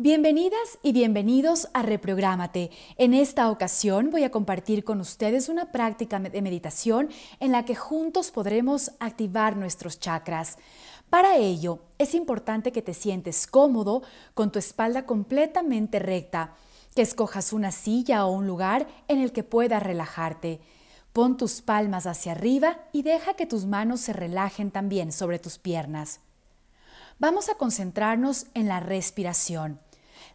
Bienvenidas y bienvenidos a Reprográmate. En esta ocasión voy a compartir con ustedes una práctica de meditación en la que juntos podremos activar nuestros chakras. Para ello, es importante que te sientes cómodo con tu espalda completamente recta, que escojas una silla o un lugar en el que puedas relajarte. Pon tus palmas hacia arriba y deja que tus manos se relajen también sobre tus piernas. Vamos a concentrarnos en la respiración.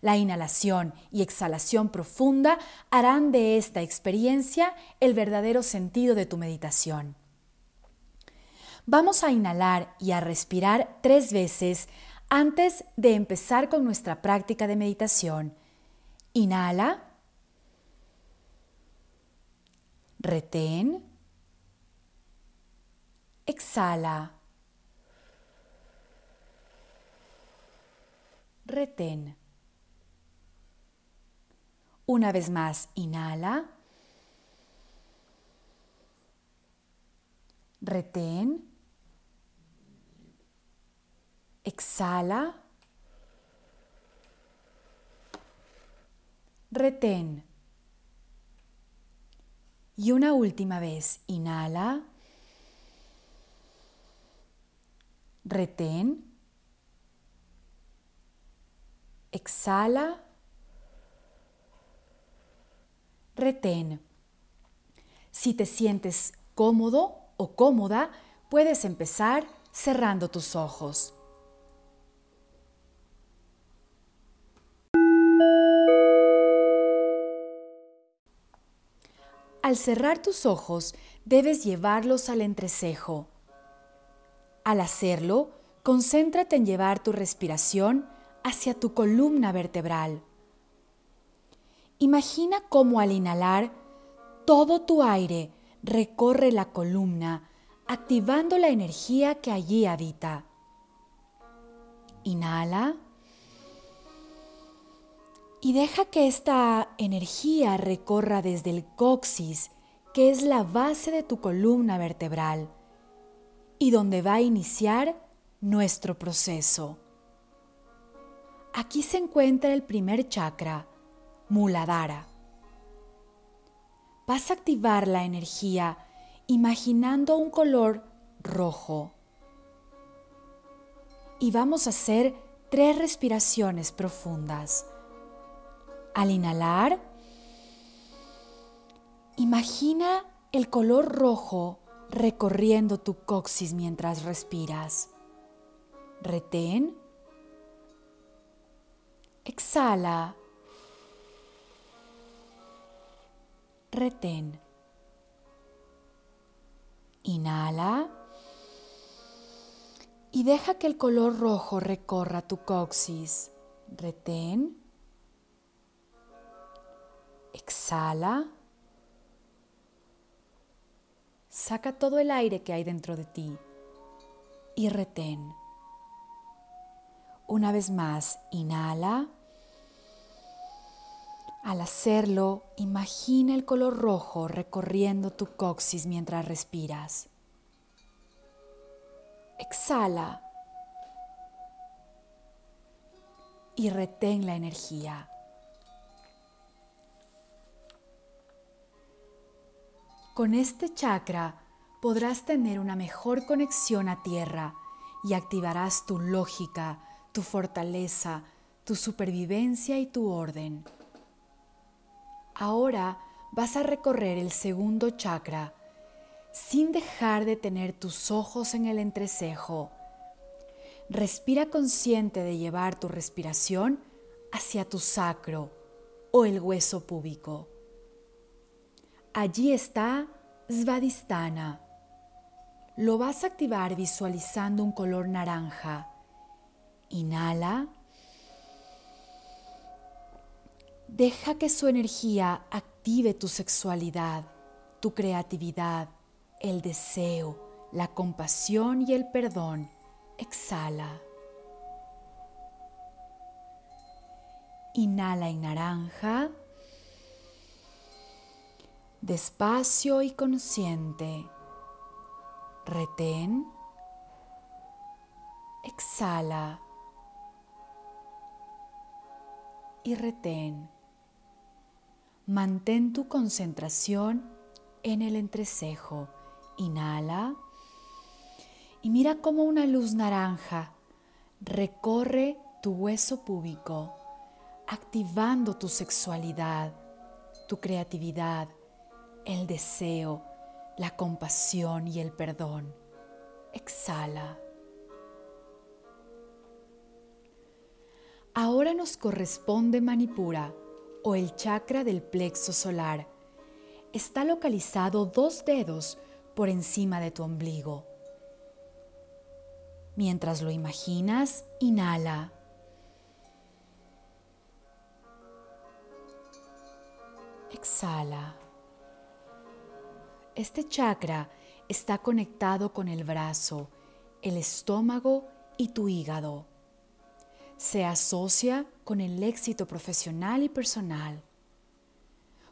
La inhalación y exhalación profunda harán de esta experiencia el verdadero sentido de tu meditación. Vamos a inhalar y a respirar tres veces antes de empezar con nuestra práctica de meditación. Inhala. Retén. Exhala. Retén. Una vez más, inhala. Retén. Exhala. Retén. Y una última vez, inhala. Retén. Exhala. Retén. Si te sientes cómodo o cómoda, puedes empezar cerrando tus ojos. Al cerrar tus ojos, debes llevarlos al entrecejo. Al hacerlo, concéntrate en llevar tu respiración hacia tu columna vertebral. Imagina cómo al inhalar, todo tu aire recorre la columna, activando la energía que allí habita. Inhala y deja que esta energía recorra desde el coxis, que es la base de tu columna vertebral, y donde va a iniciar nuestro proceso. Aquí se encuentra el primer chakra, Muladhara. Vas a activar la energía imaginando un color rojo. Y vamos a hacer tres respiraciones profundas. Al inhalar, imagina el color rojo recorriendo tu coxis mientras respiras. Retén. Exhala retén. Inhala y deja que el color rojo recorra tu coxis. Retén. Exhala. Saca todo el aire que hay dentro de ti y retén. Una vez más, inhala. Al hacerlo, imagina el color rojo recorriendo tu coxis mientras respiras. Exhala y retén la energía. Con este chakra podrás tener una mejor conexión a tierra y activarás tu lógica, tu fortaleza, tu supervivencia y tu orden. Ahora vas a recorrer el segundo chakra sin dejar de tener tus ojos en el entrecejo. Respira consciente de llevar tu respiración hacia tu sacro o el hueso púbico. Allí está Svadhisthana. Lo vas a activar visualizando un color naranja. Inhala. Deja que su energía active tu sexualidad, tu creatividad, el deseo, la compasión y el perdón. Exhala. Inhala en naranja. Despacio y consciente. Retén. Exhala. y retén. Mantén tu concentración en el entrecejo. Inhala y mira cómo una luz naranja recorre tu hueso púbico, activando tu sexualidad, tu creatividad, el deseo, la compasión y el perdón. Exhala. Ahora nos corresponde Manipura o el chakra del plexo solar. Está localizado dos dedos por encima de tu ombligo. Mientras lo imaginas, inhala. Exhala. Este chakra está conectado con el brazo, el estómago y tu hígado. Se asocia con el éxito profesional y personal.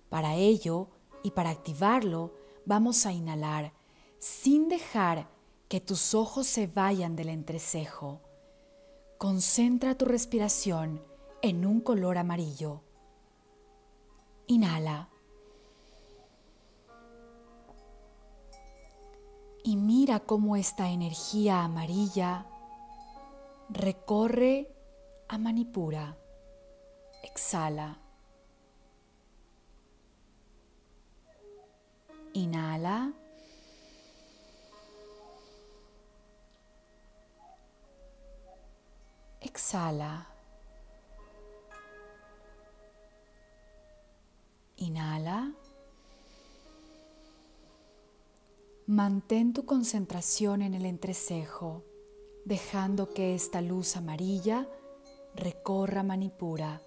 Para ello y para activarlo, vamos a inhalar sin dejar que tus ojos se vayan del entrecejo. Concentra tu respiración en un color amarillo. Inhala. Y mira cómo esta energía amarilla recorre a Manipura. Exhala. Inhala. Exhala. Inhala. Mantén tu concentración en el entrecejo, dejando que esta luz amarilla recorra Manipura.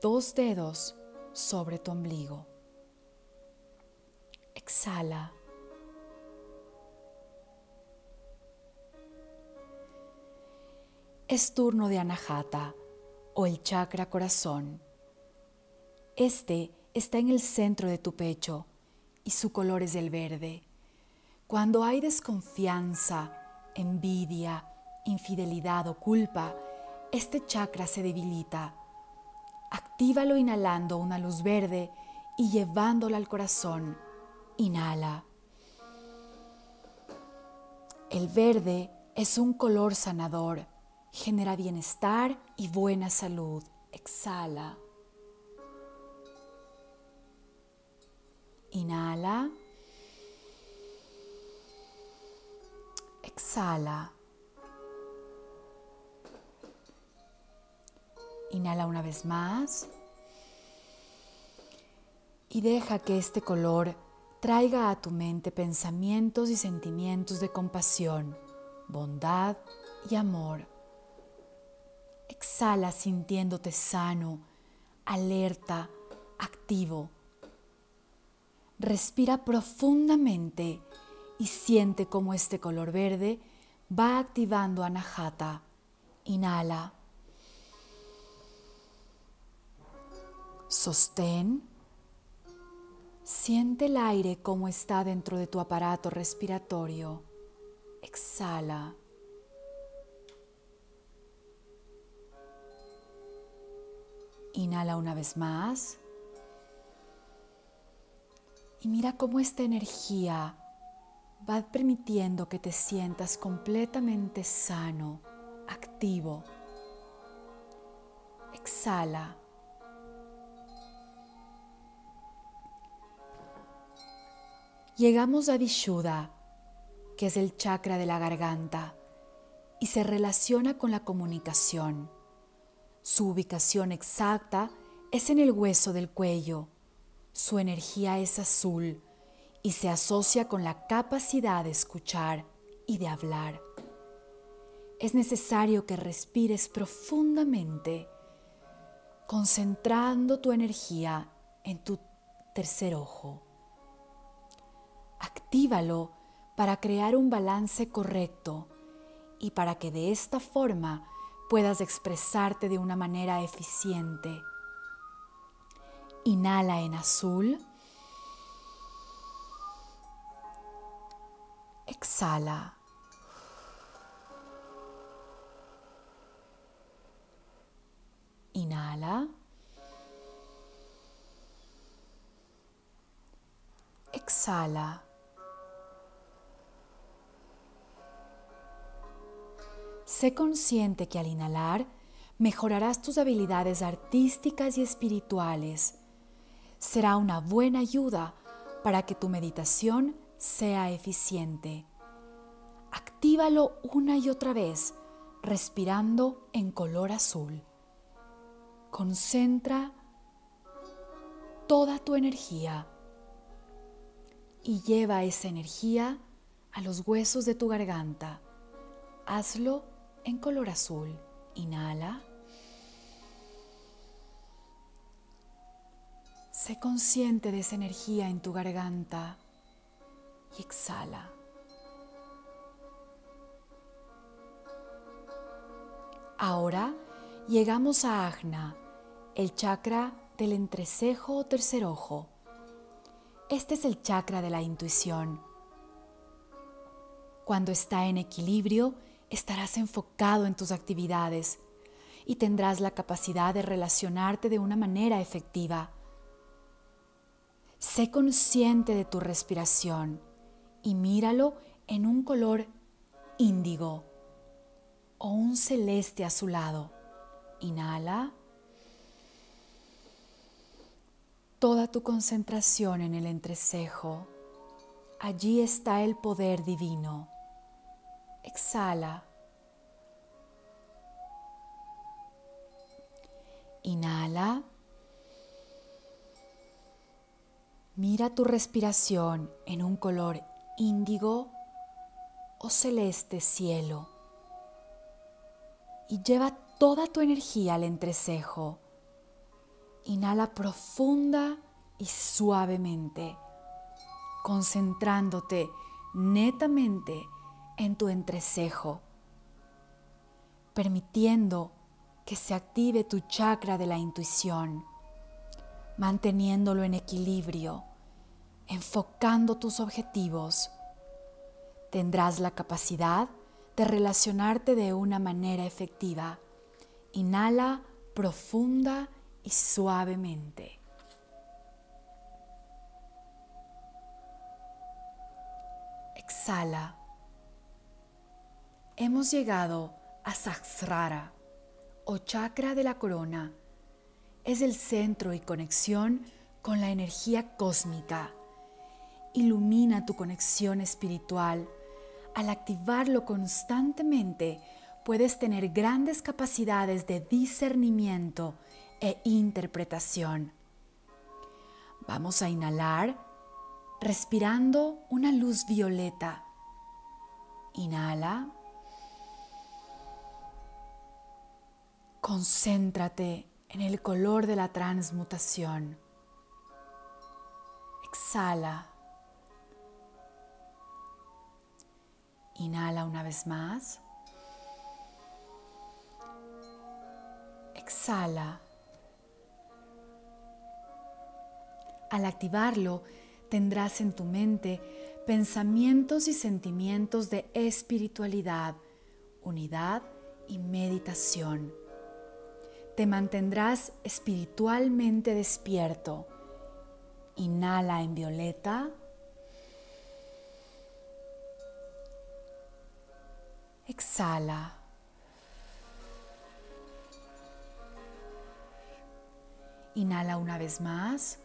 Dos dedos sobre tu ombligo. Exhala. Es turno de Anahata o el chakra corazón. Este está en el centro de tu pecho y su color es el verde. Cuando hay desconfianza, envidia, infidelidad o culpa, este chakra se debilita. Actívalo inhalando una luz verde y llevándola al corazón. Inhala. El verde es un color sanador genera bienestar y buena salud. Exhala. Inhala. Exhala. Inhala una vez más. Y deja que este color traiga a tu mente pensamientos y sentimientos de compasión, bondad y amor. Exhala sintiéndote sano, alerta, activo. Respira profundamente y siente cómo este color verde va activando Anahata. Inhala. Sostén. Siente el aire como está dentro de tu aparato respiratorio. Exhala. Inhala una vez más. Y mira cómo esta energía va permitiendo que te sientas completamente sano, activo. Exhala. Llegamos a Vishuddha, que es el chakra de la garganta y se relaciona con la comunicación su ubicación exacta es en el hueso del cuello. Su energía es azul y se asocia con la capacidad de escuchar y de hablar. Es necesario que respires profundamente, concentrando tu energía en tu tercer ojo. Actívalo para crear un balance correcto y para que de esta forma puedas expresarte de una manera eficiente. Inhala en azul. Exhala. Inhala. Exhala. Sé consciente que al inhalar mejorarás tus habilidades artísticas y espirituales. Será una buena ayuda para que tu meditación sea eficiente. Actívalo una y otra vez, respirando en color azul. Concentra toda tu energía y lleva esa energía a los huesos de tu garganta. Hazlo en color azul. Inhala. Sé consciente de esa energía en tu garganta y exhala. Ahora llegamos a Ajna, el chakra del entrecejo o tercer ojo. Este es el chakra de la intuición. Cuando está en equilibrio, estarás enfocado en tus actividades y tendrás la capacidad de relacionarte de una manera efectiva. Sé consciente de tu respiración y míralo en un color índigo o un celeste azulado. Inhala. Toda tu concentración en el entrecejo. Allí está el poder divino. Exhala. Inhala. Mira tu respiración en un color índigo o celeste cielo y lleva toda tu energía al entrecejo. Inhala profunda y suavemente, concentrándote netamente en tu entrecejo, permitiendo que se active tu chakra de la intuición, manteniéndolo en equilibrio, enfocando tus objetivos. Tendrás la capacidad de relacionarte de una manera efectiva. Inhala profunda y suavemente. Exhala. Hemos llegado a Sahasrara o chakra de la corona. Es el centro y conexión con la energía cósmica. Ilumina tu conexión espiritual al activarlo constantemente, puedes tener grandes capacidades de discernimiento e interpretación. Vamos a inhalar respirando una luz violeta. Inhala. Concéntrate en el color de la transmutación. Exhala. Inhala una vez más. Exhala. Al activarlo, tendrás en tu mente pensamientos y sentimientos de espiritualidad, unidad y meditación. Te mantendrás espiritualmente despierto. Inhala en violeta. Exhala. Inhala una vez más.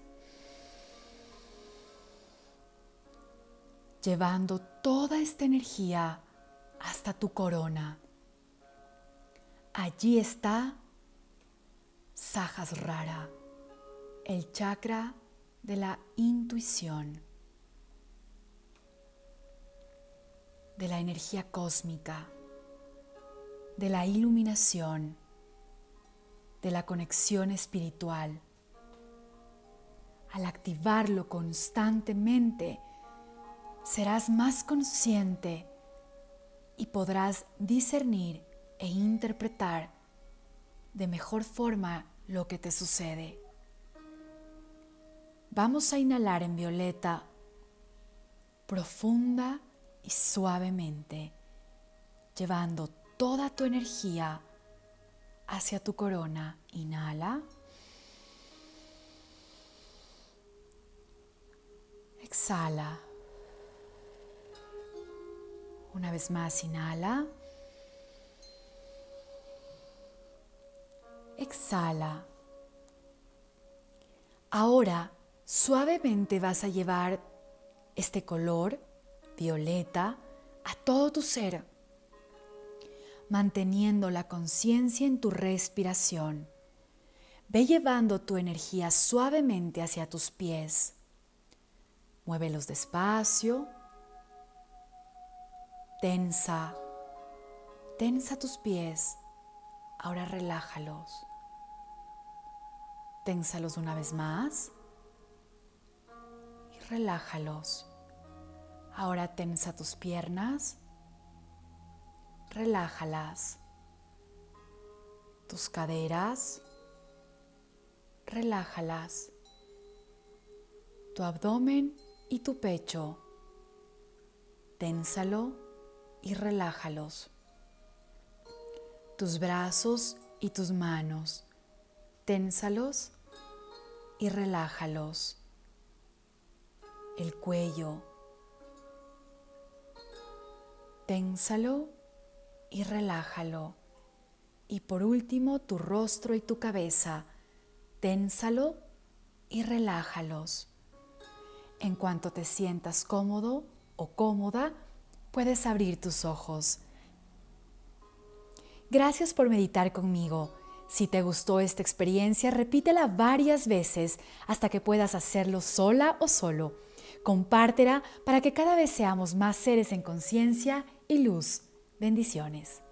Llevando toda esta energía hasta tu corona. Allí está Sahasrara, el chakra de la intuición. de la energía cósmica, de la iluminación, de la conexión espiritual. Al activarlo constantemente, serás más consciente y podrás discernir e interpretar de mejor forma lo que te sucede. Vamos a inhalar en violeta profunda y suavemente, llevando toda tu energía hacia tu corona. Inhala. Exhala. Una vez más, inhala. Exhala. Ahora, suavemente vas a llevar este color violeta a todo tu ser, manteniendo la conciencia en tu respiración. Ve llevando tu energía suavemente hacia tus pies. Muévelos despacio. Tensa. Tensa tus pies. Ahora relájalos. Ténsalos una vez más. Y relájalos. Ahora tensa tus piernas. Relájalas. Tus caderas. Relájalas. Tu abdomen y tu pecho. Ténsalo y relájalos. Tus brazos y tus manos. Ténsalos y relájalos. El cuello. Ténsalo y relájalo. Y por último, tu rostro y tu cabeza. Ténsalo y relájalos. En cuanto te sientas cómodo o cómoda, puedes abrir tus ojos. Gracias por meditar conmigo. Si te gustó esta experiencia, repítela varias veces hasta que puedas hacerlo sola o solo. Compártela para que cada vez seamos más seres en conciencia y luz. Bendiciones.